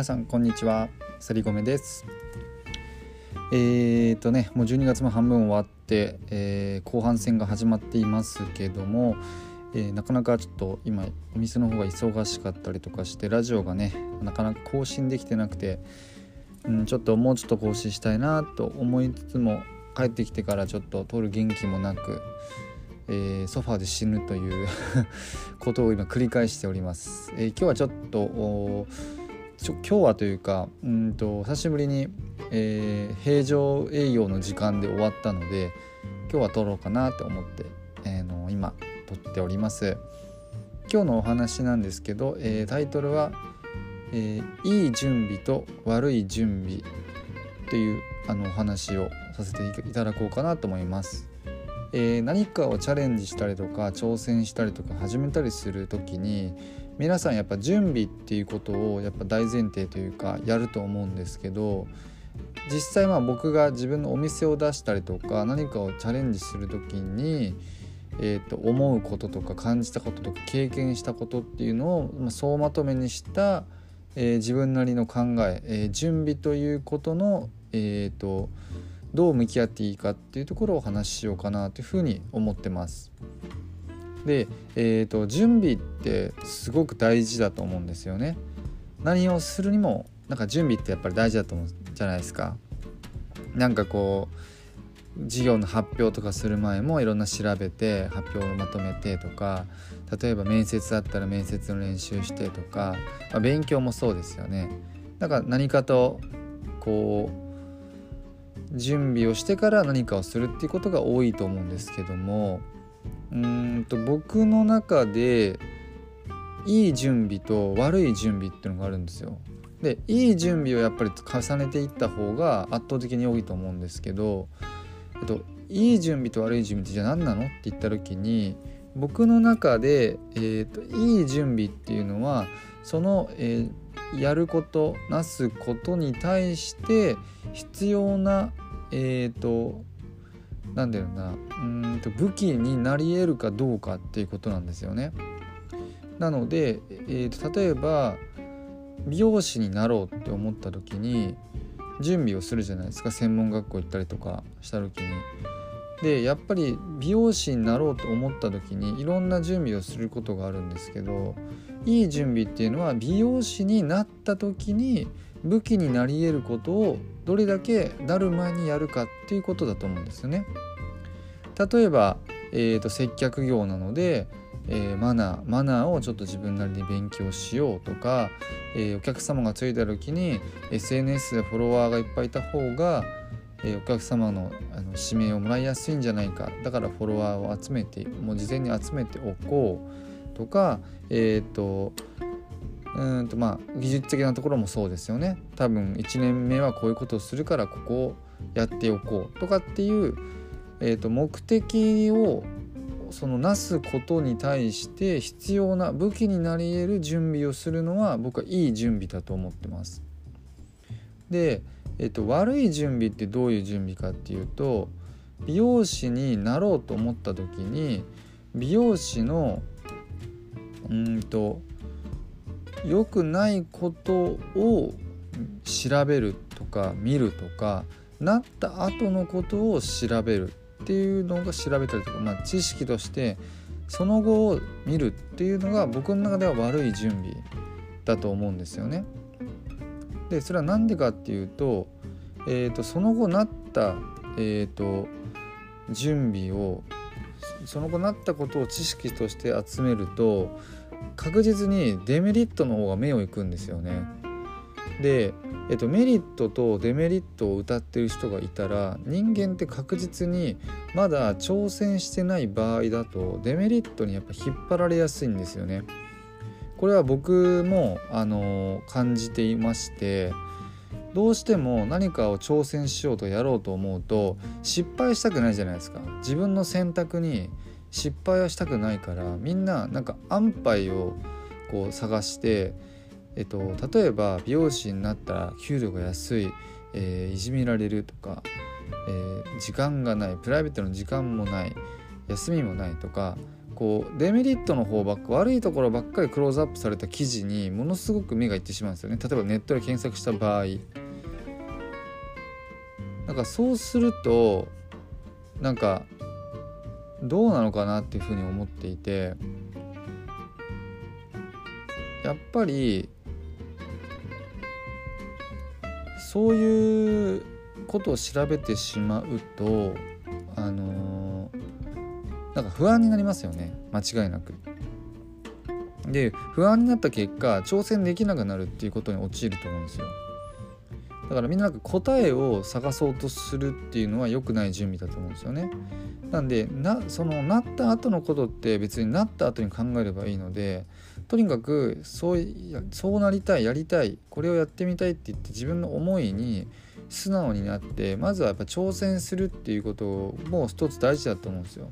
皆さんこんにちはさりごめですえーとねもう12月も半分終わって、えー、後半戦が始まっていますけども、えー、なかなかちょっと今お店の方が忙しかったりとかしてラジオがねなかなか更新できてなくて、うん、ちょっともうちょっと更新したいなと思いつつも帰ってきてからちょっと撮る元気もなく、えー、ソファーで死ぬという ことを今繰り返しております。えー、今日はちょっと今日はというかうんと久しぶりに、えー、平常営業の時間で終わったので今日は撮ろうかなと思って、えー、の今撮っております今日のお話なんですけど、えー、タイトルは、えいい準備と悪い準備」というあのお話をさせていただこうかなと思います。えー、何かをチャレンジしたりとか挑戦したりとか始めたりする時に皆さんやっぱ準備っていうことをやっぱ大前提というかやると思うんですけど実際まあ僕が自分のお店を出したりとか何かをチャレンジする時に、えー、と思うこととか感じたこととか経験したことっていうのを、総まとめにした、えー、自分なりの考ええー、準備ということの、えーと、どう向き合っていいかっていうところをお話ししようかなというふうに思ってます。で、えーと、準備ってすごく大事だと思うんですよね。何をするにもなんか準備ってやっぱり大事だと思うじゃないですか。なんかこう授業の発表とかする前もいろんな調べて発表をまとめてとか例えば面接だったら面接の練習してとか、まあ、勉強もそうですよね。だから何かとこう準備をしてから何かをするっていうことが多いと思うんですけどもうんと僕の中でいい準備と悪い準備っていうのがあるんですよ。でいい準備をやっぱり重ねていった方が圧倒的に多いと思うんですけど、えっと、いい準備と悪い準備ってじゃあ何なのって言った時に僕の中で、えーと、いい準備っていうのはその、えー、やることなすことに対して必要な、えーとなんだよなうんと武器になり得るかどうかっていうことなんですよね。なので、えーと、例えば美容師になろうって思った時に準備をするじゃないですか専門学校行ったりとかした時に。でやっぱり美容師になろうと思った時にいろんな準備をすることがあるんですけどいい準備っていうのは美容師になった時に武器になり得ることをどれだけなる前にやるかっていうことだと思うんですよね。例えば、えーと、接客業なので、えー、マナーマナーをちょっと自分なりに勉強しようとか、えー、お客様がついた時に SNS でフォロワーがいっぱいいた方が、えー、お客様のあの指名をもらいやすいんじゃないかだからフォロワーを集めてもう事前に集めておこうとかえっ、とうんとまあ技術的なところもそうですよね多分1年目はこういうことをするからここをやっておこうとかっていう、えー、と目的をそのなすことに対して必要な武器になり得る準備をするのは僕はいい準備だと思ってます。で、えー、と悪い準備ってどういう準備かっていうと美容師になろうと思った時に美容師のうんと良くないことを調べるとか見るとかなった後のことを調べるっていうのが調べたりとか、まあ、知識としてその後を見るっていうのが僕の中では悪い準備だと思うんですよね。でそれは何でかっていうと,、えーと、その後なった、えーと準備をその後なったことを知識として集めると確実にデメリットの方が目をいくんですよね。で、えっと、メリットとデメリットを歌ってる人がいたら人間って確実にまだ挑戦してない場合だとデメリットにやっぱ引っ張られやすいんですよね。これは僕もあの感じていましてどうしても何かを挑戦しようとやろうと思うと失敗したくないじゃないですか自分の選択に失敗はしたくないからみんななんか安牌をこう探してえっと、例えば美容師になったら給料が安い、えー、いじめられるとか、えー、時間がないプライベートの時間もない休みもないとかこうデメリットの方ばっか悪いところばっかりクローズアップされた記事にものすごく目がいってしまうんですよね。例えばネットで検索した場合。なんかそうするとなんかどうなのかなっていうふうに思っていてやっぱりそういうことを調べてしまうとあの、なんか不安になりますよね間違いなく。で不安になった結果挑戦できなくなるっていうことに陥ると思うんですよ。だからみんななんか答えを探そうとするっていうのは良くない準備だと思うんですよね。なんでなそのなった後のことって別になった後に考えればいいのでとにかくそうそうなりたいやりたいこれをやってみたいって言って自分の思いに素直になってまずはやっぱ挑戦するっていうことも一つ大事だと思うんですよ。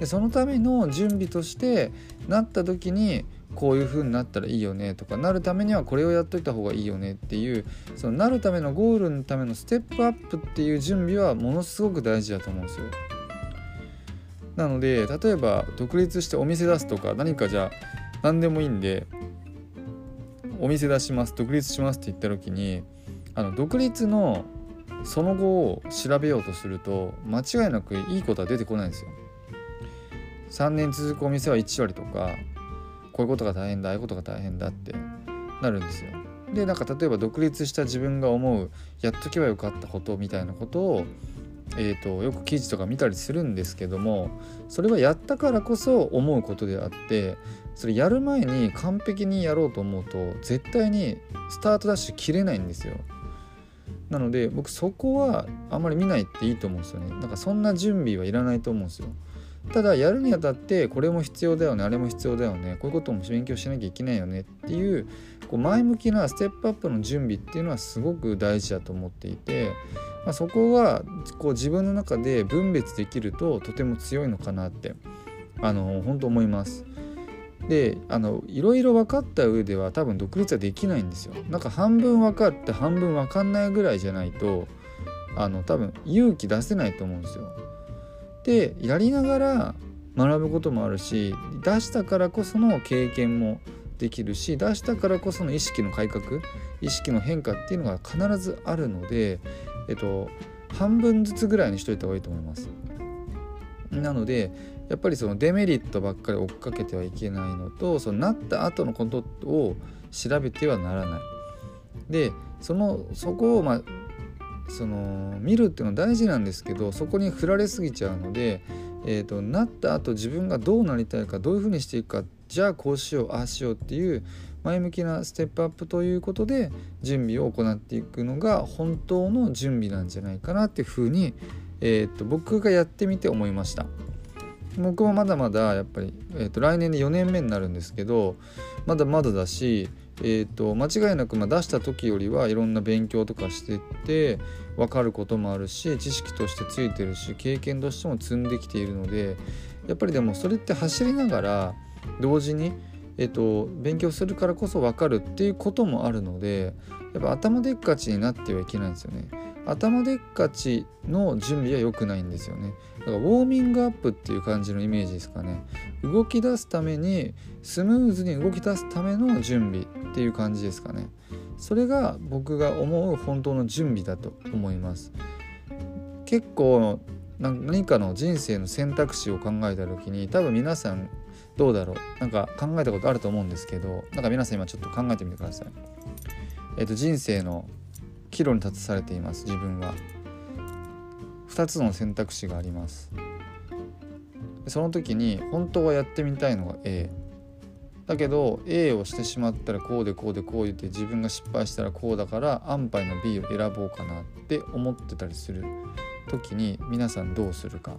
でそのための準備としてなった時にこういう風になったらいいよねとかなるためにはこれをやっといた方がいいよねっていうそのなるためのゴールのためのステップアップっていう準備はものすごく大事だと思うんですよ。なので例えば独立してお店出すとか何かじゃあ何でもいいんでお店出します独立しますって言った時にあの独立のその後を調べようとすると間違いなくいいことは出てこないんですよ。3年続くお店は1割とかこういうことが大変だああいうことが大変だってなるんですよ。でなんか例えば独立した自分が思うやっとけばよかったことみたいなことをえーと、よく記事とか見たりするんですけどもそれはやったからこそ思うことであってそれやる前に完璧にやろうと思うと絶対にスタートダッシュ切れないんですよ。なので僕そこはあんまり見ないっていいと思うんですよね。なんかそんな準備はいらないと思うんですよ。ただやるにあたってこれも必要だよねあれも必要だよねこういうことも勉強しなきゃいけないよねっていうこう前向きなステップアップの準備っていうのはすごく大事だと思っていてまあ、そこはこう自分の中で分別できるととても強いのかなってあの本当思います。であのいろいろ分かった上では多分独立はできないんですよ。なんか半分分かって半分分かんないぐらいじゃないとあの多分勇気出せないと思うんですよ。でやりながら学ぶこともあるし出したからこその経験もできるし出したからこその意識の改革意識の変化っていうのが必ずあるのでえっと半分ずつぐらいにしといた方がいいと思います。なのでやっぱりそのデメリットばっかり追っかけてはいけないのとそのなった後のことを調べてはならない。でそのそこをまあその見るっていうのは大事なんですけどそこに振られすぎちゃうので、えーと、なった後自分がどうなりたいかどういうふうにしていくかじゃあこうしようああしようっていう前向きなステップアップということで準備を行っていくのが本当の準備なんじゃないかなっていうふうに、えー、と僕がやってみて思いました。僕もまだまだやっぱり、えー、と来年で4年目になるんですけどまだまだだし、えー、と間違いなくま出した時よりはいろんな勉強とかしてって分かることもあるし知識としてついてるし経験としても積んできているのでやっぱりでもそれって走りながら同時にえっと、勉強するからこそ分かるっていうこともあるのでやっぱ頭でっかちになってはいけないんですよね。頭でっかちの準備は良くないんですよね。だからウォーミングアップっていう感じのイメージですかね。動き出すためにスムーズに動き出すための準備っていう感じですかね。それが僕が思う本当の準備だと思います。結構何かの人生の選択肢を考えた時に多分皆さんどうだろうなんか考えたことあると思うんですけどなんか皆さん今ちょっと考えてみてください。えっ、と人生の岐路に立たされています自分は。2つの選択肢があります。その時に本当はやってみたいのが A だけど A をしてしまったらこうでこうでこう言って自分が失敗したらこうだから安牌の B を選ぼうかなって思ってたりする時に皆さんどうするか。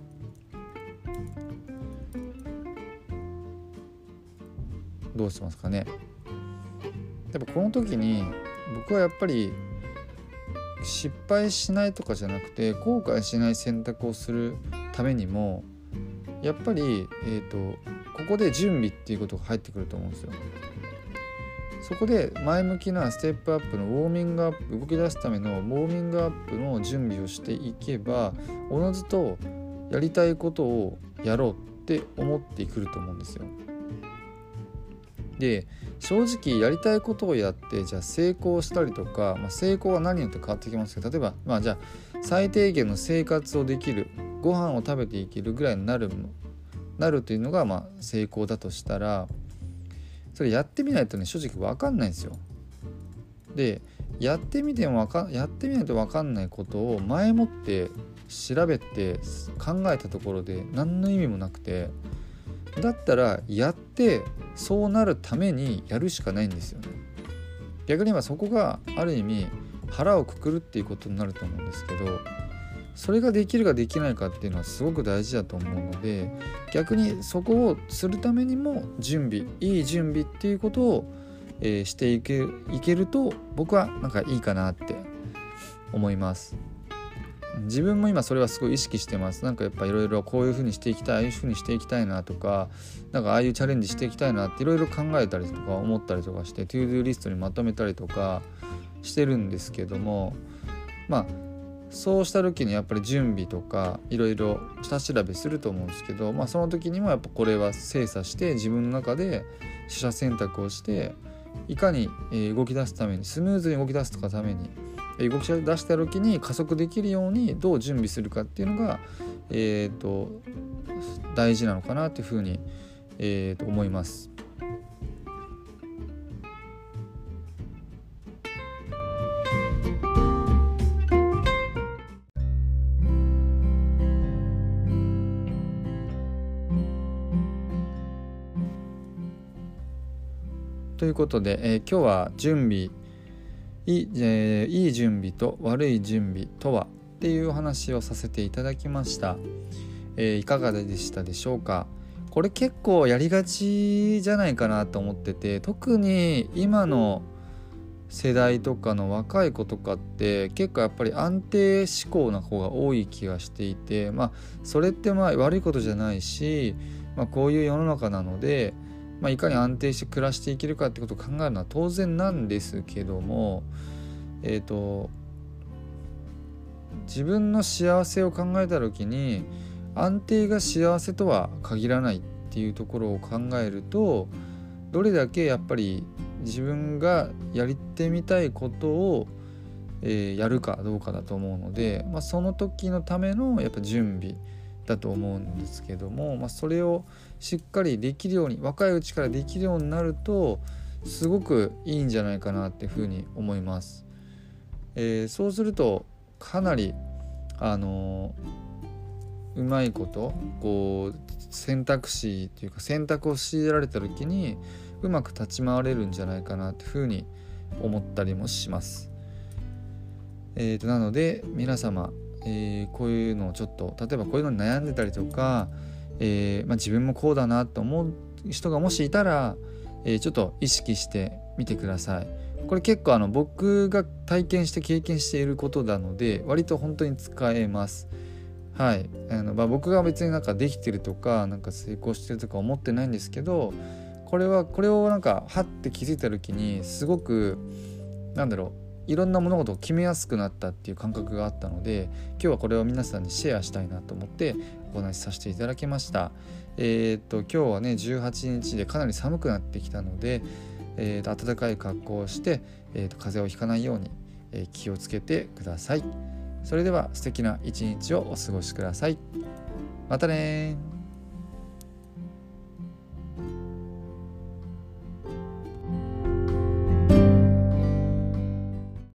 どうしますかねやっぱこの時に僕はやっぱり失敗しないとかじゃなくて後悔しない選択をするためにもやっぱり、えーと、ここで準備っていうことが入ってくると思うんですよ。そこで前向きなステップアップのウォーミングアップ動き出すためのウォーミングアップの準備をしていけばおのずとやりたいことをやろうって思ってくると思うんですよ。で正直やりたいことをやってじゃあ成功したりとか、まあ、成功は何によって変わってきますけど例えばまあじゃあ最低限の生活をできるご飯を食べていけるぐらいになるなるというのがまあ成功だとしたらそれやってみないとね正直分かんないんですよ。でやってみてもかやってみないと分かんないことを前もって調べて考えたところで何の意味もなくてだったらやってそうなるためにやるしかないんですよね逆に言えばそこがある意味腹をくくるっていうことになると思うんですけどそれができるかできないかっていうのはすごく大事だと思うので逆にそこをするためにも準備いい準備っていうことを、えー、していけいけると僕はなんかいいかなって思います。自分も今それはすごい意識してます。なんかやっぱいろいろこういうふうにしていきたいああいうふうにしていきたいなとかなんかああいうチャレンジしていきたいなっていろいろ考えたりとか思ったりとかしてトゥードゥーリストにまとめたりとかしてるんですけどもまあそうした時にやっぱり準備とかいろいろ下調べすると思うんですけど、まあ、その時にもやっぱこれは精査して自分の中で取捨選択をしていかに動き出すためにスムーズに動き出すとかために動き出した時に加速できるようにどう準備するかっていうのが、えーと、大事なのかなというふうに、えーと思います。ということで、えー、今日は準備いい,、えー、いい準備と悪い準備とはっていうお話をさせていただきました、えー、いかがでしたでしょうか？これ結構やりがちじゃないかなと思ってて特に今の世代とかの若い子とかって結構やっぱり安定志向な子が多い気がしていてまあそれってまあ悪いことじゃないし、まあ、こういう世の中なのでまあ、いかに安定して暮らしていけるかってことを考えるのは当然なんですけどもえっ、ー、と自分の幸せを考えた時に安定が幸せとは限らないっていうところを考えるとどれだけやっぱり自分がやりてみたいことを、えー、やるかどうかだと思うので、まあ、その時のためのやっぱ準備だと思うんですけども、まあ、それをしっかりできるように若いうちからできるようになるとすごくいいんじゃないかなっていうふうに思います。えー、そうするとかなりあのうまいことこう選択肢っていうか選択を強いられた時にうまく立ち回れるんじゃないかなっていうふうに思ったりもします。えーと、なので皆様えー、こういうのをちょっと例えばこういうのに悩んでたりとか、えー、まあ、自分もこうだなと思う人がもしいたら、え、ちょっと意識してみてください。これ結構あの僕が体験して経験していることなので割と本当に使えます。はい、あのまあ、僕が別になんかできてるとかなんか成功してるとか思ってないんですけどこれはこれをなんかはって気づいた時にすごくなんだろういろんな物事を決めやすくなったっていう感覚があったので今日はこれを皆さんにシェアしたいなと思ってお話しさせていただきました。えー、っと今日はね18日でかなり寒くなってきたので、えー、っと暖かい格好をして、えー、っと風邪をひかないように、えー、気をつけてください。それでは素敵な一日をお過ごしください。またね